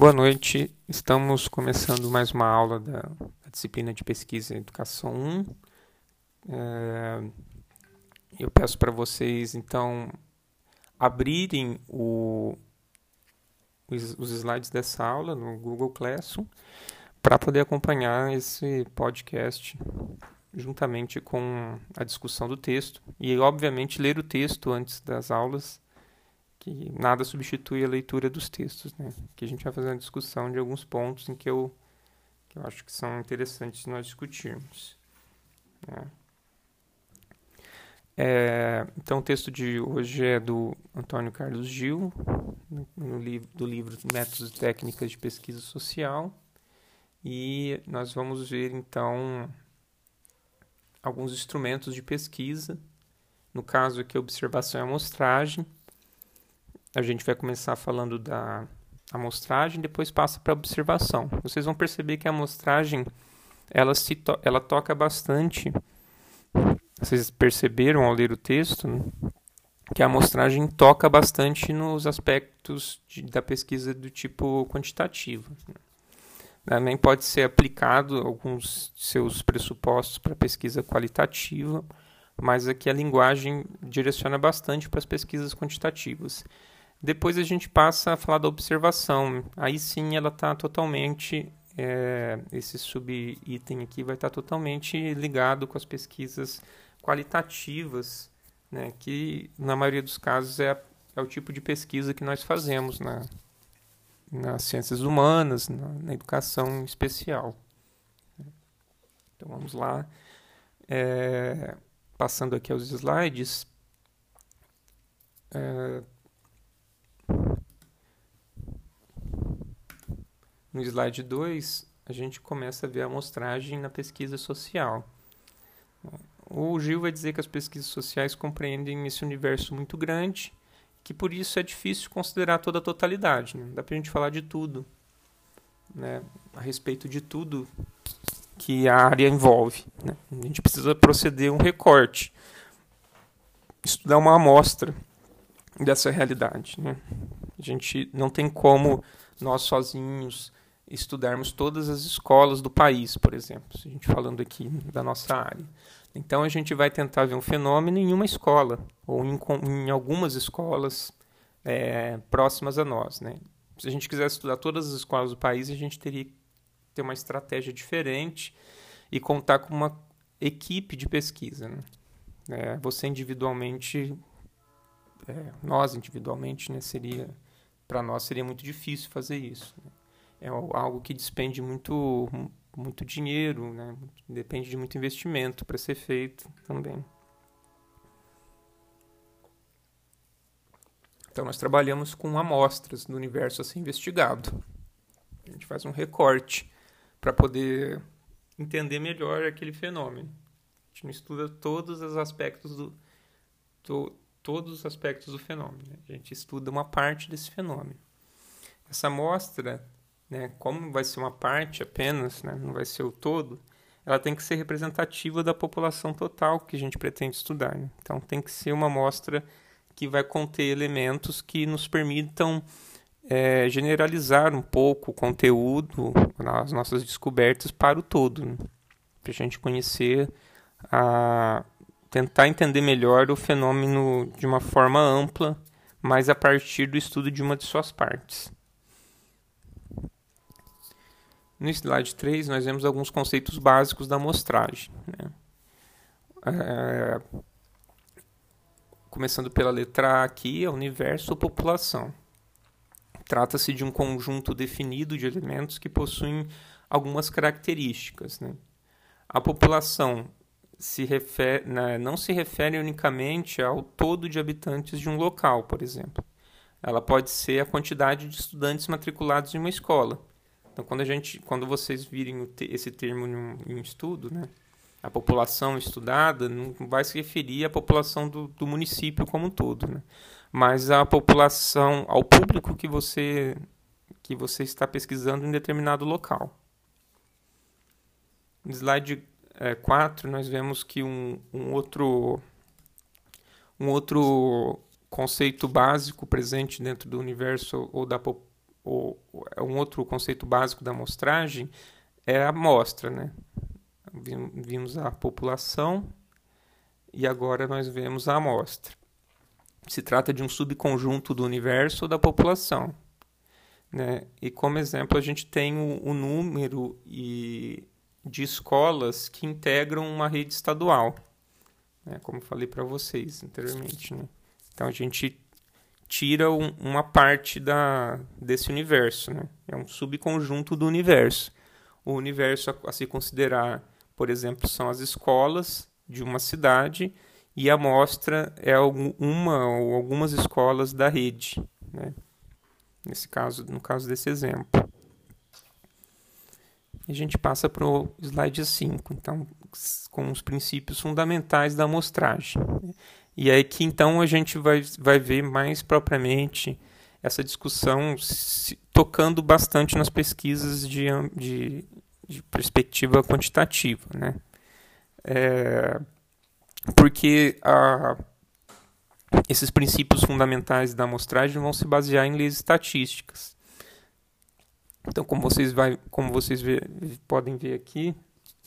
Boa noite, estamos começando mais uma aula da, da disciplina de Pesquisa em Educação 1. É, eu peço para vocês, então, abrirem o, os, os slides dessa aula no Google Classroom para poder acompanhar esse podcast juntamente com a discussão do texto e, obviamente, ler o texto antes das aulas, que nada substitui a leitura dos textos, né? Que a gente vai fazer uma discussão de alguns pontos em que eu, que eu acho que são interessantes nós discutirmos. Né? É, então, o texto de hoje é do Antônio Carlos Gil, no, no livro, do livro Métodos e Técnicas de Pesquisa Social, e nós vamos ver então alguns instrumentos de pesquisa. No caso aqui, observação e amostragem. A gente vai começar falando da amostragem, depois passa para observação. Vocês vão perceber que a amostragem ela, se to ela toca bastante. Vocês perceberam ao ler o texto né? que a amostragem toca bastante nos aspectos de, da pesquisa do tipo quantitativo. Né? Também pode ser aplicado alguns seus pressupostos para pesquisa qualitativa, mas aqui a linguagem direciona bastante para as pesquisas quantitativas. Depois a gente passa a falar da observação. Aí sim ela está totalmente, é, esse subitem aqui vai estar tá totalmente ligado com as pesquisas qualitativas, né, que na maioria dos casos é, é o tipo de pesquisa que nós fazemos na, nas ciências humanas, na, na educação especial. Então vamos lá. É, passando aqui aos slides. É, no slide 2, a gente começa a ver a amostragem na pesquisa social. O Gil vai dizer que as pesquisas sociais compreendem esse universo muito grande que por isso é difícil considerar toda a totalidade. Né? Dá para a gente falar de tudo, né? a respeito de tudo que a área envolve. Né? A gente precisa proceder um recorte, estudar uma amostra dessa realidade. Né? A gente não tem como nós sozinhos estudarmos todas as escolas do país, por exemplo, se a gente falando aqui da nossa área. Então a gente vai tentar ver um fenômeno em uma escola ou em, em algumas escolas é, próximas a nós. Né? Se a gente quisesse estudar todas as escolas do país, a gente teria que ter uma estratégia diferente e contar com uma equipe de pesquisa. Né? É, você individualmente, é, nós individualmente, né, seria para nós seria muito difícil fazer isso. Né? É algo que despende muito muito dinheiro, né? depende de muito investimento para ser feito também. Então, nós trabalhamos com amostras do universo a ser investigado. A gente faz um recorte para poder entender melhor aquele fenômeno. A gente não estuda todos os aspectos do, do todos os aspectos do fenômeno. Né? A gente estuda uma parte desse fenômeno. Essa amostra né, como vai ser uma parte apenas, né, não vai ser o todo, ela tem que ser representativa da população total que a gente pretende estudar. Né? Então tem que ser uma amostra que vai conter elementos que nos permitam é, generalizar um pouco o conteúdo, as nossas descobertas para o todo, né? para a gente conhecer, a, tentar entender melhor o fenômeno de uma forma ampla, mas a partir do estudo de uma de suas partes. No slide 3, nós vemos alguns conceitos básicos da amostragem. Né? É, começando pela letra A aqui, é universo ou população. Trata-se de um conjunto definido de elementos que possuem algumas características. Né? A população se refere, né, não se refere unicamente ao todo de habitantes de um local, por exemplo. Ela pode ser a quantidade de estudantes matriculados em uma escola então, quando a gente, quando vocês virem esse termo em um estudo, né, a população estudada não vai se referir à população do, do município como um todo, né, mas à população, ao público que você que você está pesquisando em determinado local. No slide é, 4, nós vemos que um, um outro um outro conceito básico presente dentro do universo ou da o, um outro conceito básico da amostragem é a amostra, né? Vimos a população e agora nós vemos a amostra. Se trata de um subconjunto do universo ou da população. Né? E como exemplo, a gente tem o, o número e de escolas que integram uma rede estadual, né? como falei para vocês anteriormente. Né? Então a gente tira um, uma parte da, desse universo, né? é um subconjunto do universo. O universo a, a se considerar, por exemplo, são as escolas de uma cidade e a amostra é uma ou algumas escolas da rede. Né? nesse caso, no caso desse exemplo. A gente passa para o slide 5, então, com os princípios fundamentais da amostragem. E aí que então a gente vai, vai ver mais propriamente essa discussão se, tocando bastante nas pesquisas de, de, de perspectiva quantitativa. Né? É, porque a, esses princípios fundamentais da amostragem vão se basear em leis estatísticas. Então, como vocês, vai, como vocês vê, podem ver aqui,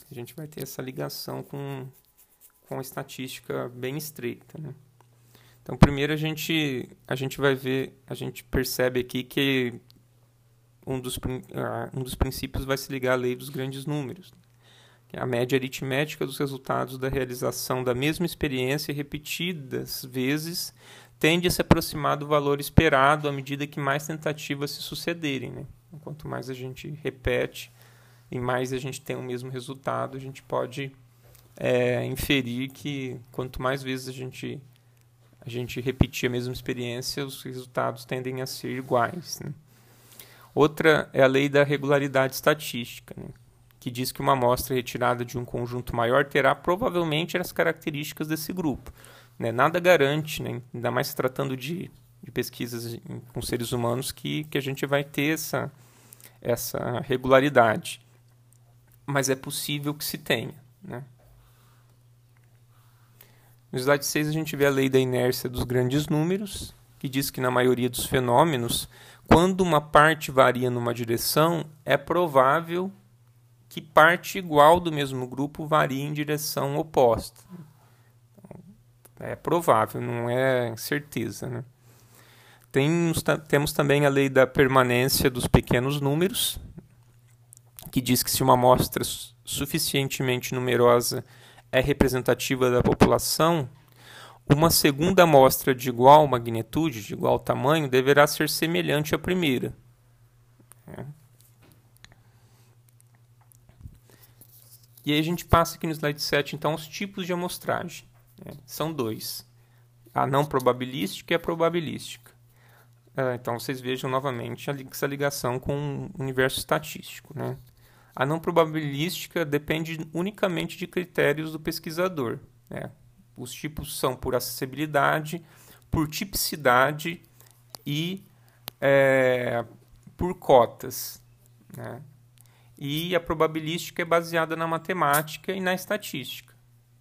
a gente vai ter essa ligação com, com estatística bem estreita. Né? Então, primeiro a gente, a gente vai ver, a gente percebe aqui que um dos, um dos princípios vai se ligar à lei dos grandes números a média aritmética dos resultados da realização da mesma experiência repetidas vezes tende a se aproximar do valor esperado à medida que mais tentativas se sucederem. Né? Quanto mais a gente repete e mais a gente tem o mesmo resultado, a gente pode é, inferir que quanto mais vezes a gente, a gente repetir a mesma experiência, os resultados tendem a ser iguais. Né? Outra é a lei da regularidade estatística. Né? que diz que uma amostra retirada de um conjunto maior terá provavelmente as características desse grupo. Né? Nada garante, né? ainda mais se tratando de, de pesquisas com seres humanos, que, que a gente vai ter essa, essa regularidade. Mas é possível que se tenha. Né? No slide 6 a gente vê a lei da inércia dos grandes números, que diz que na maioria dos fenômenos, quando uma parte varia numa direção, é provável que parte igual do mesmo grupo varia em direção oposta. É provável, não é certeza. Né? Tem, temos também a lei da permanência dos pequenos números, que diz que se uma amostra suficientemente numerosa é representativa da população, uma segunda amostra de igual magnitude, de igual tamanho, deverá ser semelhante à primeira. É. E aí a gente passa aqui no slide 7, então, os tipos de amostragem. Né? São dois. A não probabilística e a probabilística. Uh, então, vocês vejam novamente essa ligação com o universo estatístico. Né? A não probabilística depende unicamente de critérios do pesquisador. Né? Os tipos são por acessibilidade, por tipicidade e é, por cotas. Né? e a probabilística é baseada na matemática e na estatística.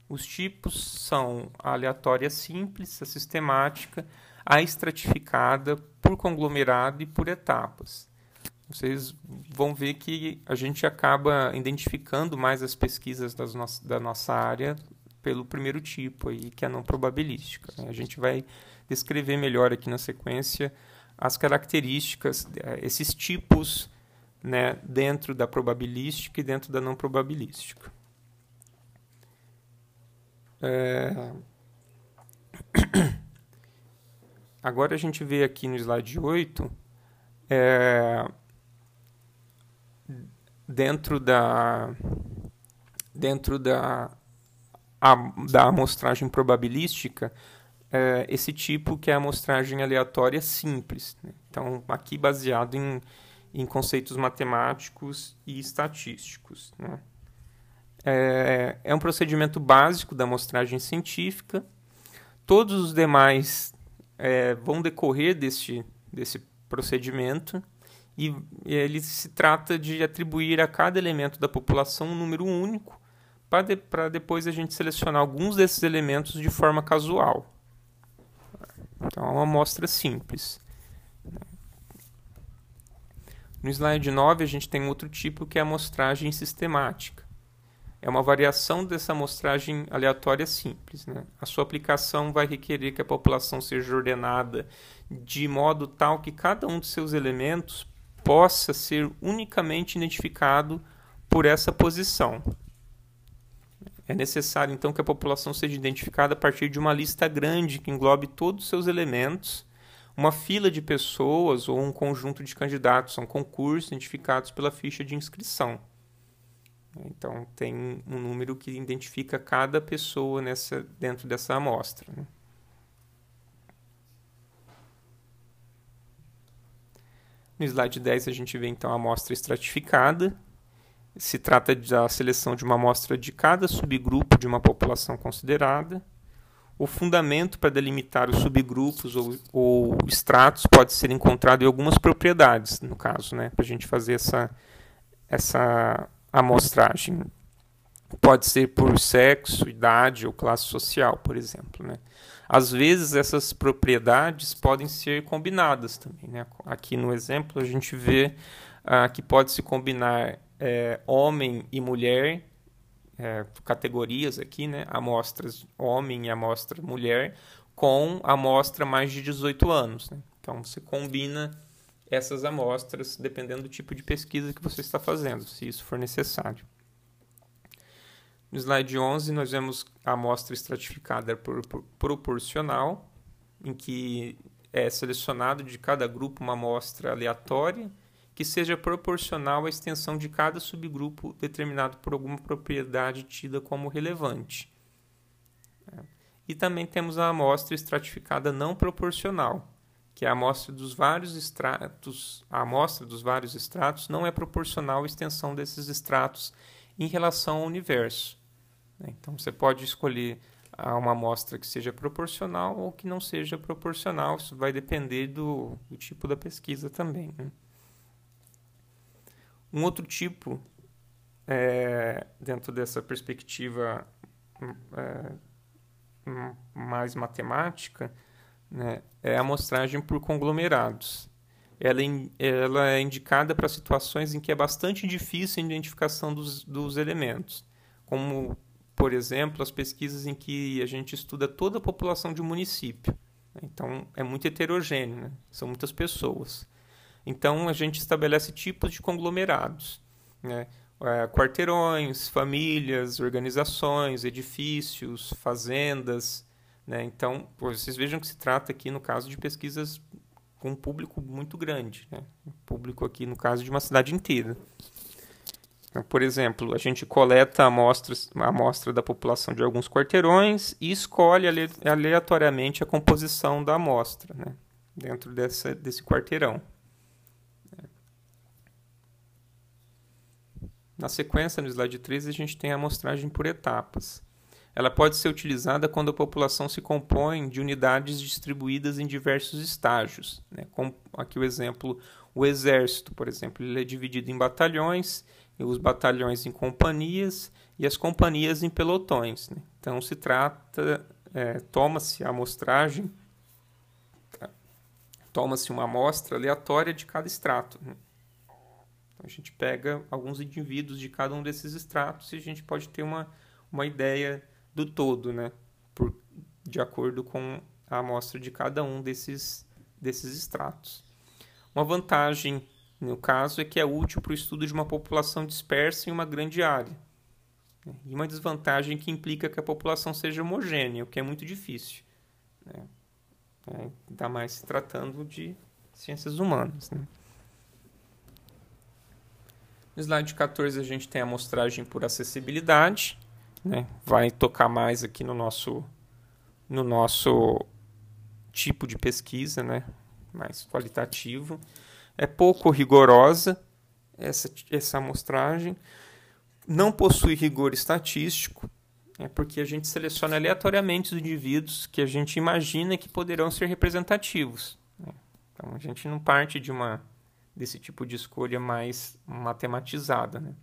Os tipos são a aleatória simples, a sistemática, a estratificada, por conglomerado e por etapas. Vocês vão ver que a gente acaba identificando mais as pesquisas das no da nossa área pelo primeiro tipo, aí, que é a não probabilística. A gente vai descrever melhor aqui na sequência as características, eh, esses tipos né, dentro da probabilística e dentro da não probabilística. É... Agora a gente vê aqui no slide 8, é... dentro da dentro da, a, da amostragem probabilística, é, esse tipo que é a amostragem aleatória simples. Né? Então, aqui baseado em em conceitos matemáticos e estatísticos. Né? É, é um procedimento básico da amostragem científica. Todos os demais é, vão decorrer deste, desse procedimento e ele se trata de atribuir a cada elemento da população um número único para de, depois a gente selecionar alguns desses elementos de forma casual. Então é uma amostra simples. No slide 9, a gente tem outro tipo que é a amostragem sistemática. É uma variação dessa amostragem aleatória simples. Né? A sua aplicação vai requerer que a população seja ordenada de modo tal que cada um de seus elementos possa ser unicamente identificado por essa posição. É necessário, então, que a população seja identificada a partir de uma lista grande que englobe todos os seus elementos, uma fila de pessoas ou um conjunto de candidatos a um concurso identificados pela ficha de inscrição. Então, tem um número que identifica cada pessoa nessa, dentro dessa amostra. Né? No slide 10, a gente vê então a amostra estratificada, se trata da seleção de uma amostra de cada subgrupo de uma população considerada. O fundamento para delimitar os subgrupos ou, ou estratos pode ser encontrado em algumas propriedades, no caso, né, para a gente fazer essa, essa amostragem. Pode ser por sexo, idade ou classe social, por exemplo. Né? Às vezes, essas propriedades podem ser combinadas também. Né? Aqui no exemplo, a gente vê ah, que pode se combinar é, homem e mulher, é, categorias aqui, né? Amostras homem e amostra mulher, com amostra mais de 18 anos. Né? Então você combina essas amostras dependendo do tipo de pesquisa que você está fazendo, se isso for necessário. No slide 11, nós vemos a amostra estratificada por, por proporcional, em que é selecionado de cada grupo uma amostra aleatória que seja proporcional à extensão de cada subgrupo determinado por alguma propriedade tida como relevante. E também temos a amostra estratificada não proporcional, que é a amostra dos vários estratos, a amostra dos vários estratos não é proporcional à extensão desses estratos em relação ao universo. Então você pode escolher uma amostra que seja proporcional ou que não seja proporcional, isso vai depender do, do tipo da pesquisa também. Né? Um outro tipo, é, dentro dessa perspectiva é, mais matemática, né, é a amostragem por conglomerados. Ela, ela é indicada para situações em que é bastante difícil a identificação dos, dos elementos, como, por exemplo, as pesquisas em que a gente estuda toda a população de um município. Então, é muito heterogêneo, né? são muitas pessoas. Então a gente estabelece tipos de conglomerados, né? É, quarteirões, famílias, organizações, edifícios, fazendas. Né? Então, vocês vejam que se trata aqui, no caso, de pesquisas com um público muito grande. Né? Um público aqui, no caso, de uma cidade inteira. Então, por exemplo, a gente coleta amostras, a amostra da população de alguns quarteirões e escolhe aleatoriamente a composição da amostra né? dentro dessa, desse quarteirão. Na sequência, no slide 13, a gente tem a amostragem por etapas. Ela pode ser utilizada quando a população se compõe de unidades distribuídas em diversos estágios. Né? Como aqui o exemplo, o exército, por exemplo, ele é dividido em batalhões, os batalhões em companhias e as companhias em pelotões. Né? Então se trata, é, toma-se a amostragem, toma-se uma amostra aleatória de cada extrato. Né? A gente pega alguns indivíduos de cada um desses estratos e a gente pode ter uma, uma ideia do todo, né? Por, de acordo com a amostra de cada um desses, desses estratos. Uma vantagem, no caso, é que é útil para o estudo de uma população dispersa em uma grande área. E uma desvantagem que implica que a população seja homogênea, o que é muito difícil. Né? É, ainda mais se tratando de ciências humanas. Né? No slide 14 a gente tem a amostragem por acessibilidade, né? vai tocar mais aqui no nosso, no nosso tipo de pesquisa, né? mais qualitativo. É pouco rigorosa essa, essa amostragem, não possui rigor estatístico, é porque a gente seleciona aleatoriamente os indivíduos que a gente imagina que poderão ser representativos. Né? Então a gente não parte de uma desse tipo de escolha mais matematizada. Né?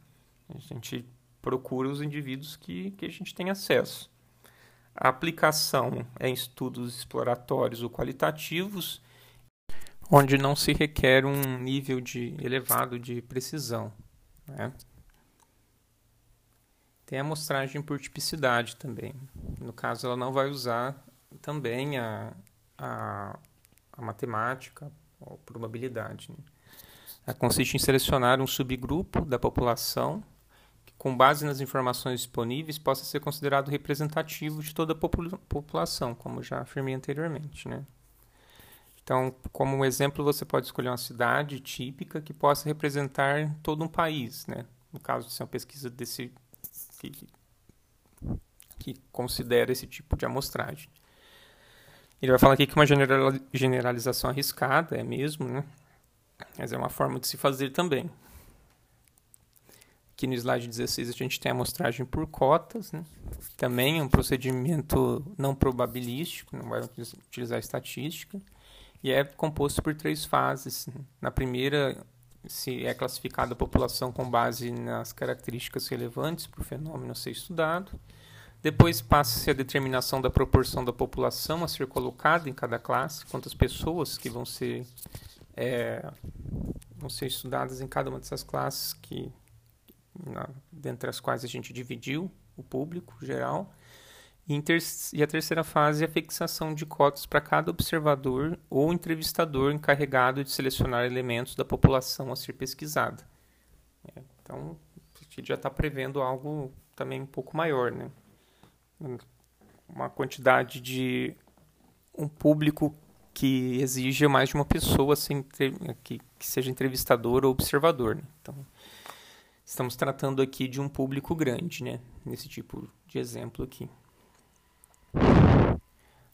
A gente procura os indivíduos que, que a gente tem acesso. A aplicação é em estudos exploratórios ou qualitativos. Onde não se requer um nível de elevado de precisão. Né? Tem a amostragem por tipicidade também. No caso, ela não vai usar também a, a, a matemática ou probabilidade. Né? Ela consiste em selecionar um subgrupo da população que, com base nas informações disponíveis, possa ser considerado representativo de toda a popula população, como já afirmei anteriormente. Né? Então, como exemplo, você pode escolher uma cidade típica que possa representar todo um país. Né? No caso de ser uma pesquisa desse que, que considera esse tipo de amostragem. Ele vai falar aqui que uma generalização arriscada, é mesmo, né? Mas é uma forma de se fazer também. Aqui no slide 16 a gente tem a amostragem por cotas, né? também é um procedimento não probabilístico, não vai utilizar estatística, e é composto por três fases. Na primeira, se é classificada a população com base nas características relevantes para o fenômeno ser estudado. Depois passa-se a determinação da proporção da população a ser colocada em cada classe, quantas pessoas que vão ser, é, vão ser estudadas em cada uma dessas classes, que, na, dentre as quais a gente dividiu o público geral. E, e a terceira fase é a fixação de cotas para cada observador ou entrevistador encarregado de selecionar elementos da população a ser pesquisada. É, então, a gente já está prevendo algo também um pouco maior, né? uma quantidade de um público que exige mais de uma pessoa que, que seja entrevistador ou observador. Né? Então, estamos tratando aqui de um público grande, né? nesse tipo de exemplo aqui.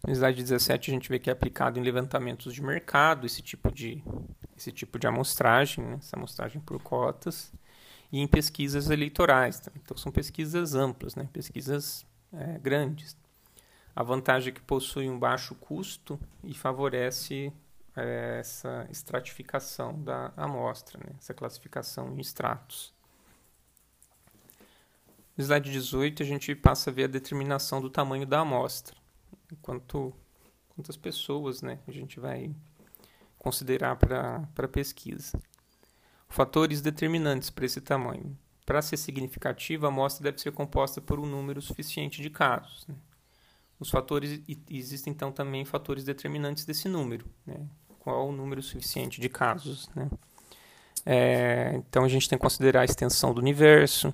No slide 17 a gente vê que é aplicado em levantamentos de mercado esse tipo de, esse tipo de amostragem, né? essa amostragem por cotas, e em pesquisas eleitorais. Então são pesquisas amplas, né? pesquisas é, grandes. A vantagem é que possui um baixo custo e favorece é, essa estratificação da amostra, né? essa classificação em estratos. No slide 18, a gente passa a ver a determinação do tamanho da amostra. Quanto, quantas pessoas né, a gente vai considerar para a pesquisa. Fatores determinantes para esse tamanho. Para ser significativa, a amostra deve ser composta por um número suficiente de casos. Né? Os fatores existem então também fatores determinantes desse número. Né? Qual o número suficiente de casos? Né? É, então a gente tem que considerar a extensão do universo,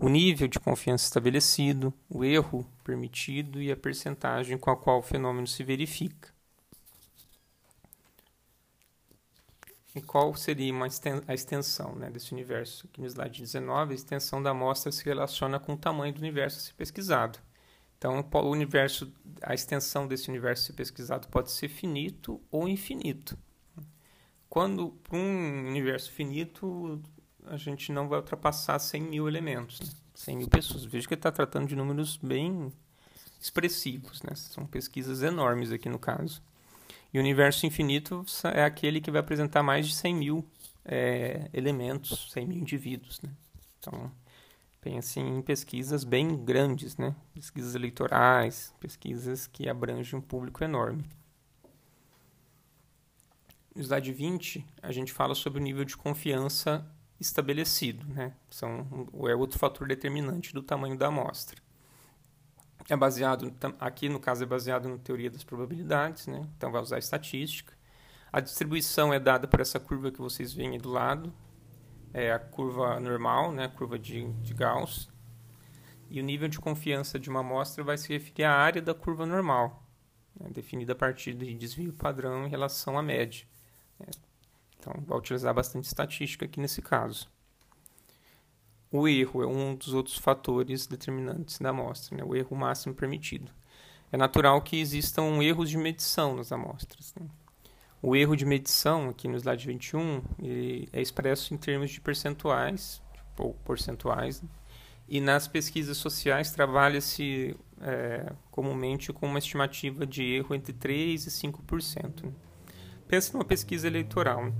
o nível de confiança estabelecido, o erro permitido e a percentagem com a qual o fenômeno se verifica. E qual seria a extensão né, desse universo? Aqui no slide 19, a extensão da amostra se relaciona com o tamanho do universo a ser pesquisado. Então, o universo, a extensão desse universo a ser pesquisado pode ser finito ou infinito. Quando um universo finito, a gente não vai ultrapassar 100 mil elementos, né? 100 mil pessoas. Veja que está tratando de números bem expressivos, né? São pesquisas enormes aqui no caso. E o universo infinito é aquele que vai apresentar mais de 100 mil é, elementos, 100 mil indivíduos. Né? Então, pense em pesquisas bem grandes, né? pesquisas eleitorais, pesquisas que abrangem um público enorme. No slide 20, a gente fala sobre o nível de confiança estabelecido. Né? São, é outro fator determinante do tamanho da amostra é baseado, aqui no caso é baseado na teoria das probabilidades, né? então vai usar estatística. A distribuição é dada por essa curva que vocês veem aí do lado, é a curva normal, né? a curva de, de Gauss. E o nível de confiança de uma amostra vai se referir à área da curva normal, né? definida a partir de desvio padrão em relação à média. Né? Então, vai utilizar bastante estatística aqui nesse caso. O erro é um dos outros fatores determinantes da amostra, né? o erro máximo permitido. É natural que existam erros de medição nas amostras. Né? O erro de medição, aqui no slide 21, é expresso em termos de percentuais, ou percentuais, né? e nas pesquisas sociais trabalha-se é, comumente com uma estimativa de erro entre 3% e 5%. Né? Pensa numa pesquisa eleitoral.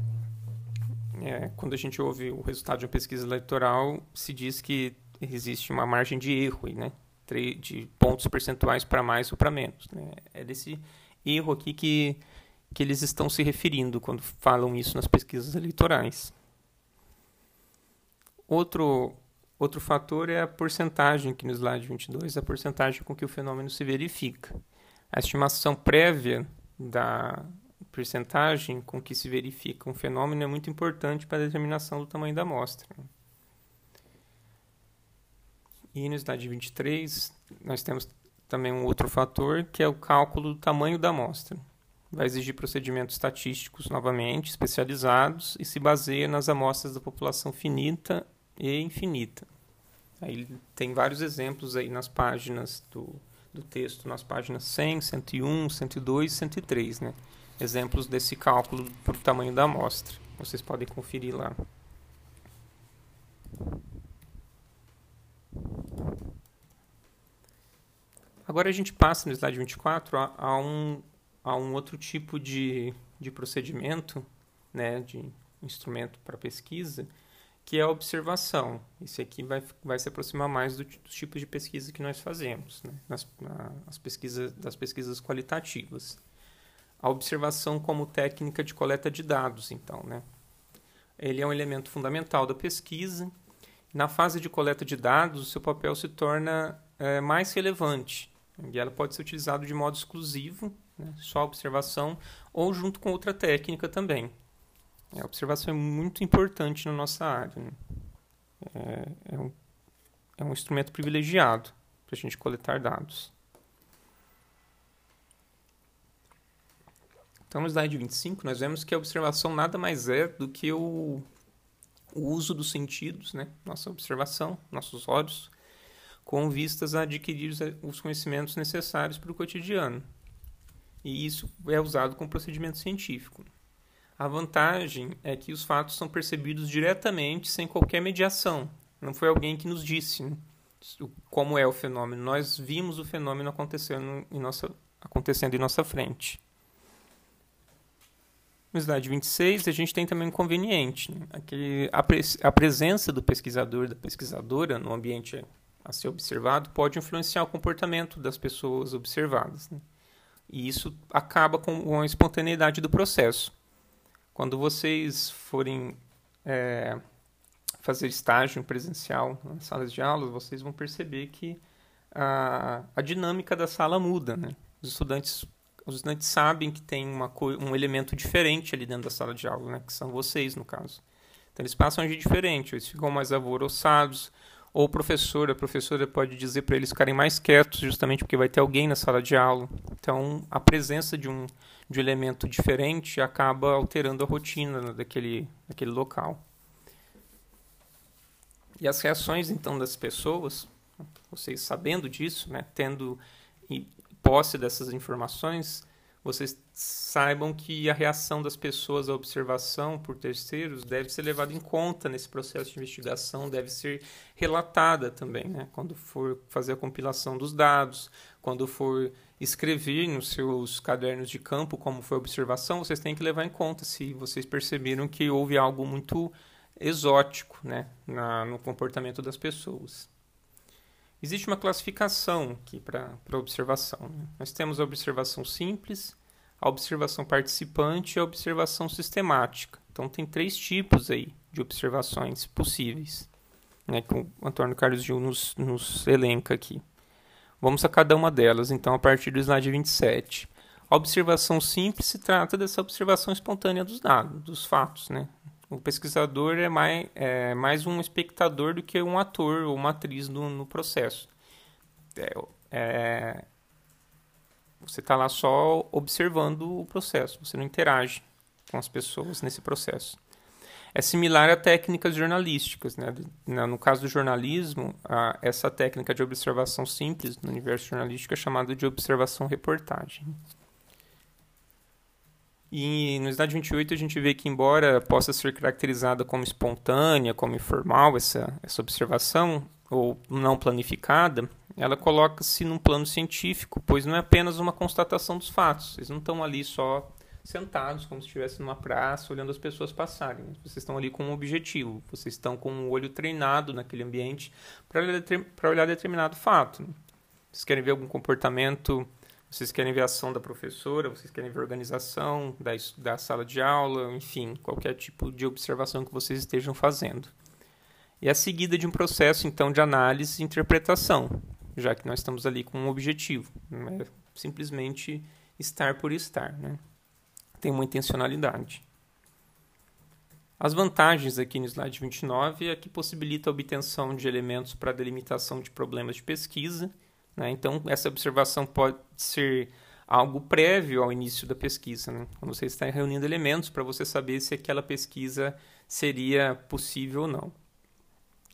É, quando a gente ouve o resultado de uma pesquisa eleitoral, se diz que existe uma margem de erro, né? de pontos percentuais para mais ou para menos. Né? É desse erro aqui que, que eles estão se referindo quando falam isso nas pesquisas eleitorais. Outro, outro fator é a porcentagem, que no slide 22 é a porcentagem com que o fenômeno se verifica. A estimação prévia da porcentagem com que se verifica um fenômeno é muito importante para a determinação do tamanho da amostra. E no slide 23, nós temos também um outro fator, que é o cálculo do tamanho da amostra. Vai exigir procedimentos estatísticos, novamente, especializados, e se baseia nas amostras da população finita e infinita. Aí tem vários exemplos aí nas páginas do, do texto, nas páginas 100, 101, 102 e 103, né? Exemplos desse cálculo por tamanho da amostra. Vocês podem conferir lá. Agora a gente passa no slide 24 a, a um, a um outro tipo de, de procedimento, né, de instrumento para pesquisa, que é a observação. Esse aqui vai, vai se aproximar mais do, dos tipos de pesquisa que nós fazemos, né? Nas, nas pesquisas, das pesquisas qualitativas. A observação como técnica de coleta de dados, então, né? Ele é um elemento fundamental da pesquisa. Na fase de coleta de dados, seu papel se torna é, mais relevante. E ela pode ser utilizada de modo exclusivo, né? só observação, ou junto com outra técnica também. A observação é muito importante na nossa área. Né? É, é, um, é um instrumento privilegiado para a gente coletar dados. Então, no slide 25, nós vemos que a observação nada mais é do que o, o uso dos sentidos, né? nossa observação, nossos olhos, com vistas a adquirir os conhecimentos necessários para o cotidiano. E isso é usado com procedimento científico. A vantagem é que os fatos são percebidos diretamente, sem qualquer mediação. Não foi alguém que nos disse né, como é o fenômeno. Nós vimos o fenômeno acontecendo em nossa, acontecendo em nossa frente. No slide 26, a gente tem também um inconveniente. Né? Aqui, a, a presença do pesquisador, da pesquisadora no ambiente a ser observado pode influenciar o comportamento das pessoas observadas. Né? E isso acaba com a espontaneidade do processo. Quando vocês forem é, fazer estágio presencial nas salas de aula, vocês vão perceber que a, a dinâmica da sala muda. Né? Os estudantes os estudantes sabem que tem uma, um elemento diferente ali dentro da sala de aula, né? que são vocês, no caso. Então, eles passam a agir diferente, eles ficam mais alvoroçados, ou o professor, a professora pode dizer para eles ficarem mais quietos, justamente porque vai ter alguém na sala de aula. Então, a presença de um, de um elemento diferente acaba alterando a rotina daquele, daquele local. E as reações, então, das pessoas, vocês sabendo disso, né, tendo posse dessas informações, vocês saibam que a reação das pessoas à observação por terceiros deve ser levada em conta nesse processo de investigação, deve ser relatada também, né? quando for fazer a compilação dos dados, quando for escrever nos seus cadernos de campo como foi a observação, vocês têm que levar em conta se vocês perceberam que houve algo muito exótico né? Na, no comportamento das pessoas. Existe uma classificação aqui para observação. Né? Nós temos a observação simples, a observação participante e a observação sistemática. Então, tem três tipos aí de observações possíveis, né, que o Antônio Carlos Gil nos, nos elenca aqui. Vamos a cada uma delas, então, a partir do slide 27. A observação simples se trata dessa observação espontânea dos dados, dos fatos, né? O pesquisador é mais, é mais um espectador do que um ator ou uma atriz no, no processo. É, é, você está lá só observando o processo, você não interage com as pessoas nesse processo. É similar a técnicas jornalísticas. Né? No caso do jornalismo, essa técnica de observação simples no universo jornalístico é chamada de observação-reportagem. E no slide 28 a gente vê que, embora possa ser caracterizada como espontânea, como informal essa, essa observação, ou não planificada, ela coloca-se num plano científico, pois não é apenas uma constatação dos fatos. Eles não estão ali só sentados, como se estivesse numa praça, olhando as pessoas passarem. Vocês estão ali com um objetivo, vocês estão com o um olho treinado naquele ambiente para olhar, olhar determinado fato. Vocês querem ver algum comportamento Vocês querem ver a ação da professora, vocês querem ver a organização da, da sala de aula, enfim, qualquer tipo de observação que vocês estejam fazendo. E a seguida de um processo, então, de análise e interpretação, já que nós estamos ali com um objetivo, não é simplesmente estar por estar, né? tem uma intencionalidade. As vantagens aqui no slide 29 é que possibilita a obtenção de elementos para delimitação de problemas de pesquisa. Né? Então, essa observação pode ser algo prévio ao início da pesquisa, né? quando você está reunindo elementos para você saber se aquela pesquisa seria possível ou não.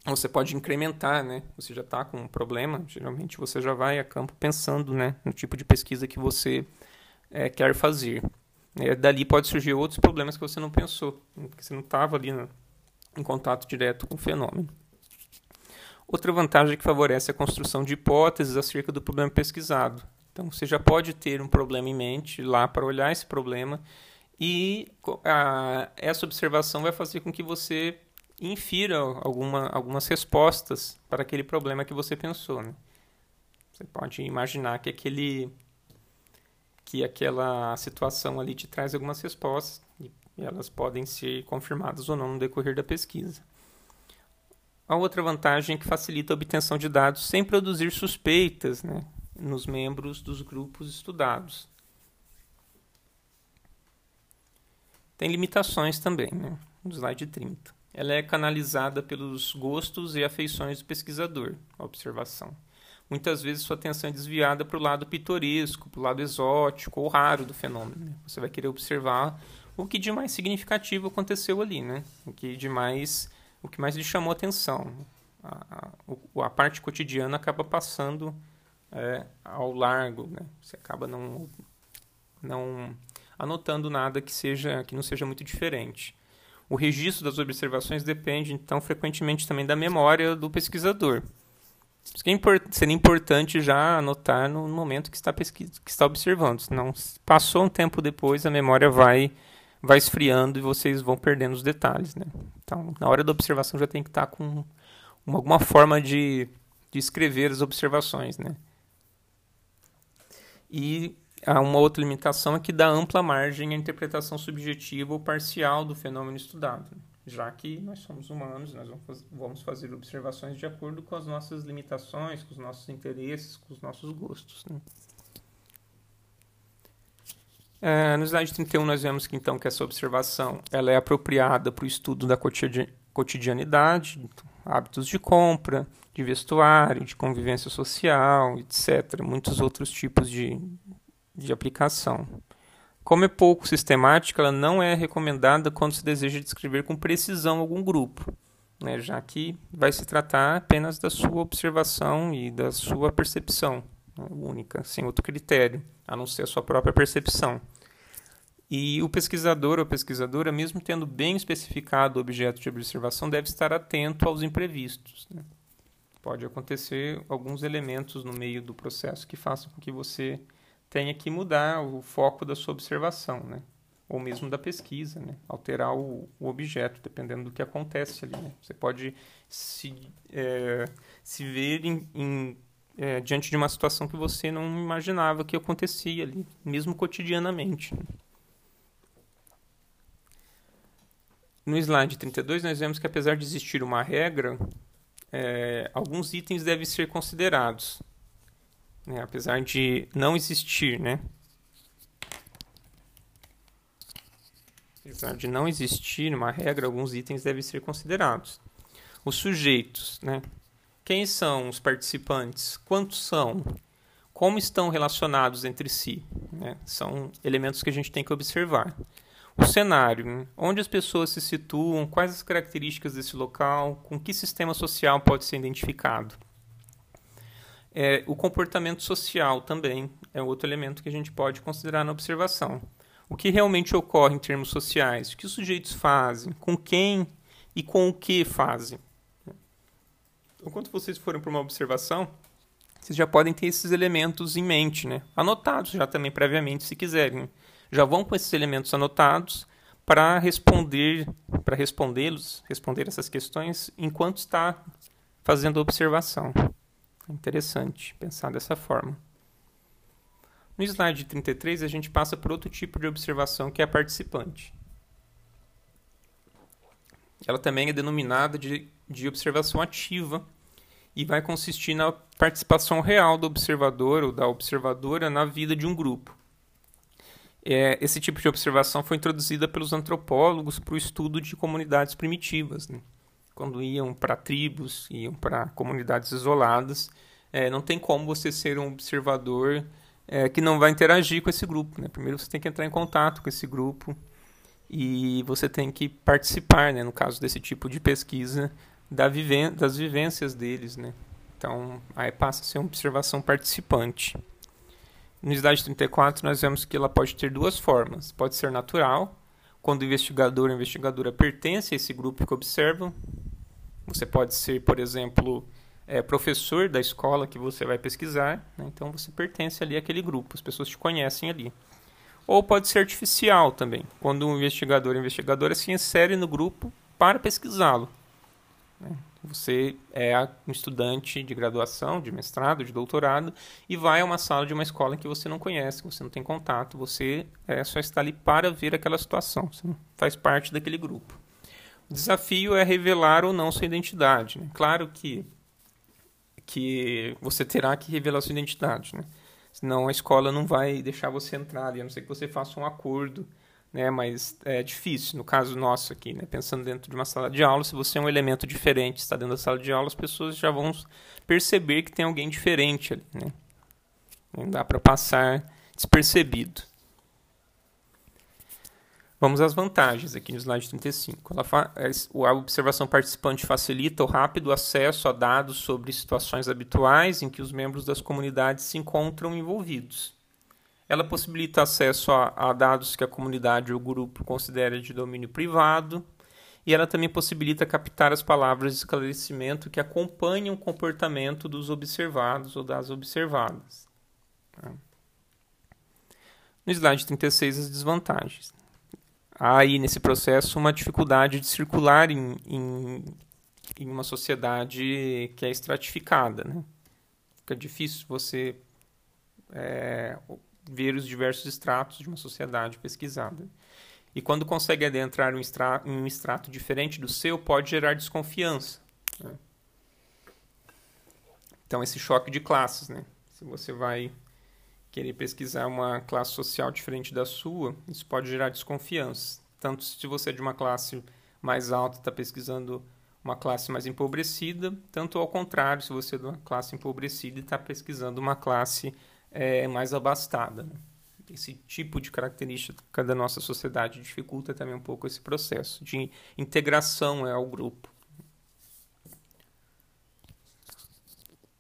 Você pode incrementar, né? Você já está com um problema, geralmente você já vai a campo pensando né, no tipo de pesquisa que você é, quer fazer. É, dali pode surgir outros problemas que você não pensou, porque você não estava ali no, em contato direto com o fenômeno. Outra vantagem que favorece a construção de hipóteses acerca do problema pesquisado. Então, você já pode ter um problema em mente lá para olhar esse problema e a, essa observação vai fazer com que você infira alguma, algumas respostas para aquele problema que você pensou. Né? Você pode imaginar que aquele que aquela situação ali te traz algumas respostas e elas podem ser confirmadas ou não no decorrer da pesquisa. A outra vantagem é que facilita a obtenção de dados sem produzir suspeitas né, nos membros dos grupos estudados. Tem limitações também, né, no slide 30. Ela é canalizada pelos gostos e afeições do pesquisador, observação muitas vezes sua atenção é desviada para o lado pitoresco, para o lado exótico ou raro do fenômeno. Você vai querer observar o que de mais significativo aconteceu ali, né? O que de mais, o que mais lhe chamou atenção. A, a, a parte cotidiana acaba passando é, ao largo, né? Você acaba não, não anotando nada que seja, que não seja muito diferente. O registro das observações depende, então, frequentemente também da memória do pesquisador. Isso que é import seria importante já anotar no momento que está, que está observando. Senão, passou um tempo depois, a memória vai, vai esfriando e vocês vão perdendo os detalhes. Né? Então, na hora da observação já tem que estar com uma, alguma forma de, de escrever as observações. Né? E há uma outra limitação é que dá ampla margem à interpretação subjetiva ou parcial do fenômeno estudado já que nós somos humanos, nós vamos fazer observações de acordo com as nossas limitações, com os nossos interesses, com os nossos gostos. Né? É, no slide 31 nós vemos que então que essa observação ela é apropriada para o estudo da cotidianidade, hábitos de compra, de vestuário, de convivência social, etc. Muitos outros tipos de, de aplicação. Como é pouco sistemática, ela não é recomendada quando se deseja descrever com precisão algum grupo, né, já que vai se tratar apenas da sua observação e da sua percepção né, única, sem outro critério, a não ser a sua própria percepção. E o pesquisador ou pesquisadora, mesmo tendo bem especificado o objeto de observação, deve estar atento aos imprevistos. Né? Pode acontecer alguns elementos no meio do processo que façam com que você tenha que mudar o foco da sua observação, né? ou mesmo da pesquisa, né? alterar o, o, objeto, dependendo do que acontece ali. Né? Você pode se, é, se ver em, em, é, diante de uma situação que você não imaginava que acontecia ali, mesmo cotidianamente. Né? No slide 32, nós vemos que apesar de existir uma regra, é, alguns itens devem ser considerados né, apesar de não existir, né? Apesar de não existir uma regra, alguns itens devem ser considerados. Os sujeitos, né? Quem são os participantes? Quantos são? Como estão relacionados entre si? Né? São elementos que a gente tem que observar. O cenário, onde as pessoas se situam, quais as características desse local, com que sistema social pode ser identificado. É, o comportamento social também é outro elemento que a gente pode considerar na observação. O que realmente ocorre em termos sociais? O que os sujeitos fazem? Com quem e com o que fazem? Então, quando vocês forem para uma observação, vocês já podem ter esses elementos em mente, né? anotados já também previamente, se quiserem. Já vão com esses elementos anotados para responder, para respondê-los, responder essas questões enquanto está fazendo observação. Interessante pensar dessa forma. No slide 33, a gente passa por outro tipo de observação, que é a participante. Ela também é denominada de, de observação ativa e vai consistir na participação real do observador ou da observadora na vida de um grupo. É, esse tipo de observação foi introduzida pelos antropólogos para o estudo de comunidades primitivas. Né? Quando iam para tribos, iam para comunidades isoladas, é, não tem como você ser um observador é, que não vai interagir com esse grupo. Né? Primeiro você tem que entrar em contato com esse grupo e você tem que participar, né, no caso desse tipo de pesquisa, da viven das vivências deles. Né? Então, aí passa a ser uma observação participante. No slide 34, nós vemos que ela pode ter duas formas. Pode ser natural, quando o investigador ou investigadora pertence a esse grupo que observa. Você pode ser, por exemplo, é, professor da escola que você vai pesquisar, né? então você pertence ali àquele grupo, as pessoas te conhecem ali. Ou pode ser artificial também, quando um investigador ou investigadora se insere no grupo para pesquisá-lo. Né? Você é um estudante de graduação, de mestrado, de doutorado, e vai a uma sala de uma escola que você não conhece, que você não tem contato, você é, só está ali para ver aquela situação, você não faz parte daquele grupo. O desafio é revelar ou não sua identidade. Né? Claro que que você terá que revelar sua identidade, né? Senão a escola não vai deixar você entrar ali, a não ser que você faça um acordo, né? Mas é difícil, no caso nosso aqui, né? Pensando dentro de uma sala de aula, se você é um elemento diferente, está dentro da sala de aula, as pessoas já vão perceber que tem alguém diferente ali, né? Não dá para passar despercebido. Vamos às vantagens aqui no slide 35. Ela é, a observação participante facilita o rápido acesso a dados sobre situações habituais em que os membros das comunidades se encontram envolvidos. Ela possibilita acesso a, a dados que a comunidade ou grupo considera de domínio privado, e ela também possibilita captar as palavras de esclarecimento que acompanham o comportamento dos observados ou das observadas. No slide 36, as desvantagens há aí nesse processo uma dificuldade de circular em, em, em uma sociedade que é estratificada. Né? Fica difícil você é, ver os diversos estratos de uma sociedade pesquisada. E quando consegue adentrar um, extrato, um extrato diferente do seu, pode gerar desconfiança. Né? Então, esse choque de classes. Né? Se você vai querer pesquisar uma classe social diferente da sua, isso pode gerar desconfiança. Tanto se você é de uma classe mais alta está pesquisando uma classe mais empobrecida, tanto ao contrário, se você é de uma classe empobrecida e está pesquisando uma classe é, mais abastada. Né? Esse tipo de característica da nossa sociedade dificulta também um pouco esse processo de integração é, ao grupo.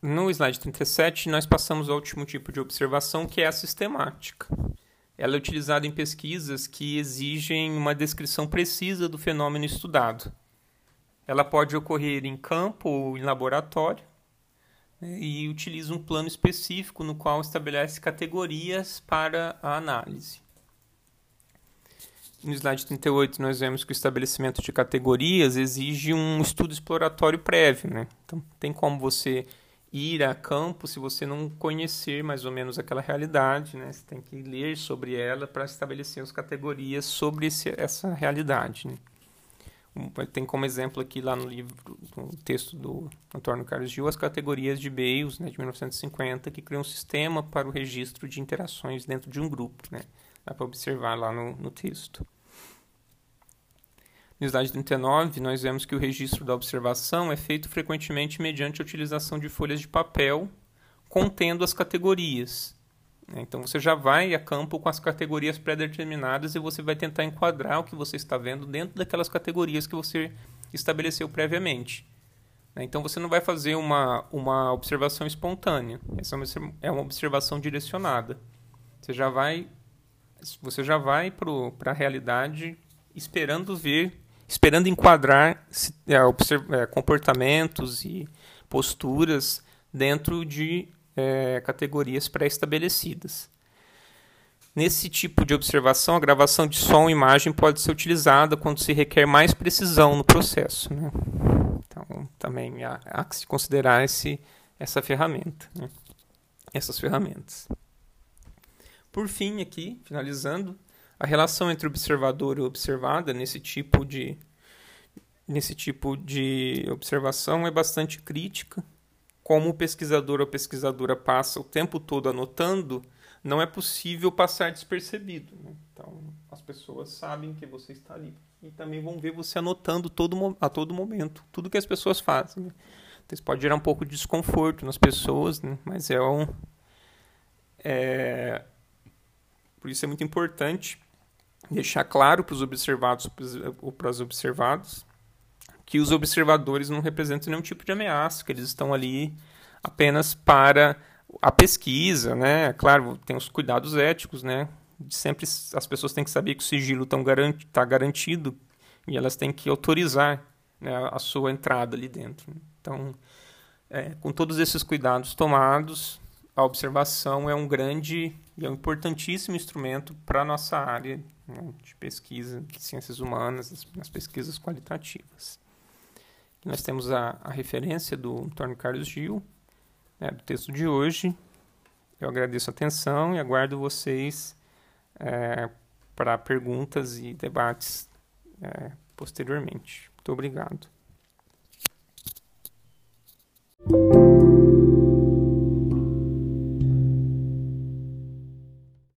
No slide 37, nós passamos ao último tipo de observação, que é a sistemática. Ela é utilizada em pesquisas que exigem uma descrição precisa do fenômeno estudado. Ela pode ocorrer em campo ou em laboratório e utiliza um plano específico no qual estabelece categorias para a análise. No slide 38, nós vemos que o estabelecimento de categorias exige um estudo exploratório prévio. Né? Então, tem como você ir a campo se você não conhecer mais ou menos aquela realidade, né? Você tem que ler sobre ela para estabelecer as categorias sobre esse, essa realidade. Né? Tem como exemplo aqui lá no livro, no texto do Antônio Carlos Gil, as categorias de Bales, né, de 1950, que criam um sistema para o registro de interações dentro de um grupo. Né? Dá para observar lá no, no texto. No slide 39, nós vemos que o registro da observação é feito frequentemente mediante a utilização de folhas de papel contendo as categorias. Né? Então você já vai a campo com as categorias pré-determinadas e você vai tentar enquadrar o que você está vendo dentro daquelas categorias que você estabeleceu previamente. Né? Então você não vai fazer uma, uma observação espontânea. Essa é uma observação direcionada. Você já vai, você já vai para a realidade esperando ver esperando enquadrar é, é, comportamentos e posturas dentro de é, categorias pré-estabelecidas. Nesse tipo de observação, a gravação de som e imagem pode ser utilizada quando se requer mais precisão no processo. Né? Então, também há, há, que se considerar esse, essa ferramenta, né? essas ferramentas. por fim, aqui, finalizando, a relação entre observador e observada nesse tipo de nesse tipo de observação é bastante crítica. Como o pesquisador ou pesquisadora passa o tempo todo anotando, não é possível passar despercebido. Né? Então, as pessoas sabem que você está ali e também vão ver você anotando todo, a todo momento tudo que as pessoas fazem. Né? Então, isso pode gerar um pouco de desconforto nas pessoas, né? mas é um. É, por isso é muito importante deixar claro para os observados ou para os observados que os observadores não representam nenhum tipo de ameaça, que eles estão ali apenas para a pesquisa, né? Claro, tem os cuidados éticos, né? Sempre as pessoas têm que saber que o sigilo está garanti garantido e elas têm que autorizar né, a sua entrada ali dentro. Então, é, com todos esses cuidados tomados, a observação é um grande e é um importantíssimo instrumento para a nossa área né, de pesquisa de ciências humanas, nas pesquisas qualitativas. Nós temos a, a referência do Antônio Carlos Gil, né, do texto de hoje. Eu agradeço a atenção e aguardo vocês é, para perguntas e debates é, posteriormente. Muito obrigado.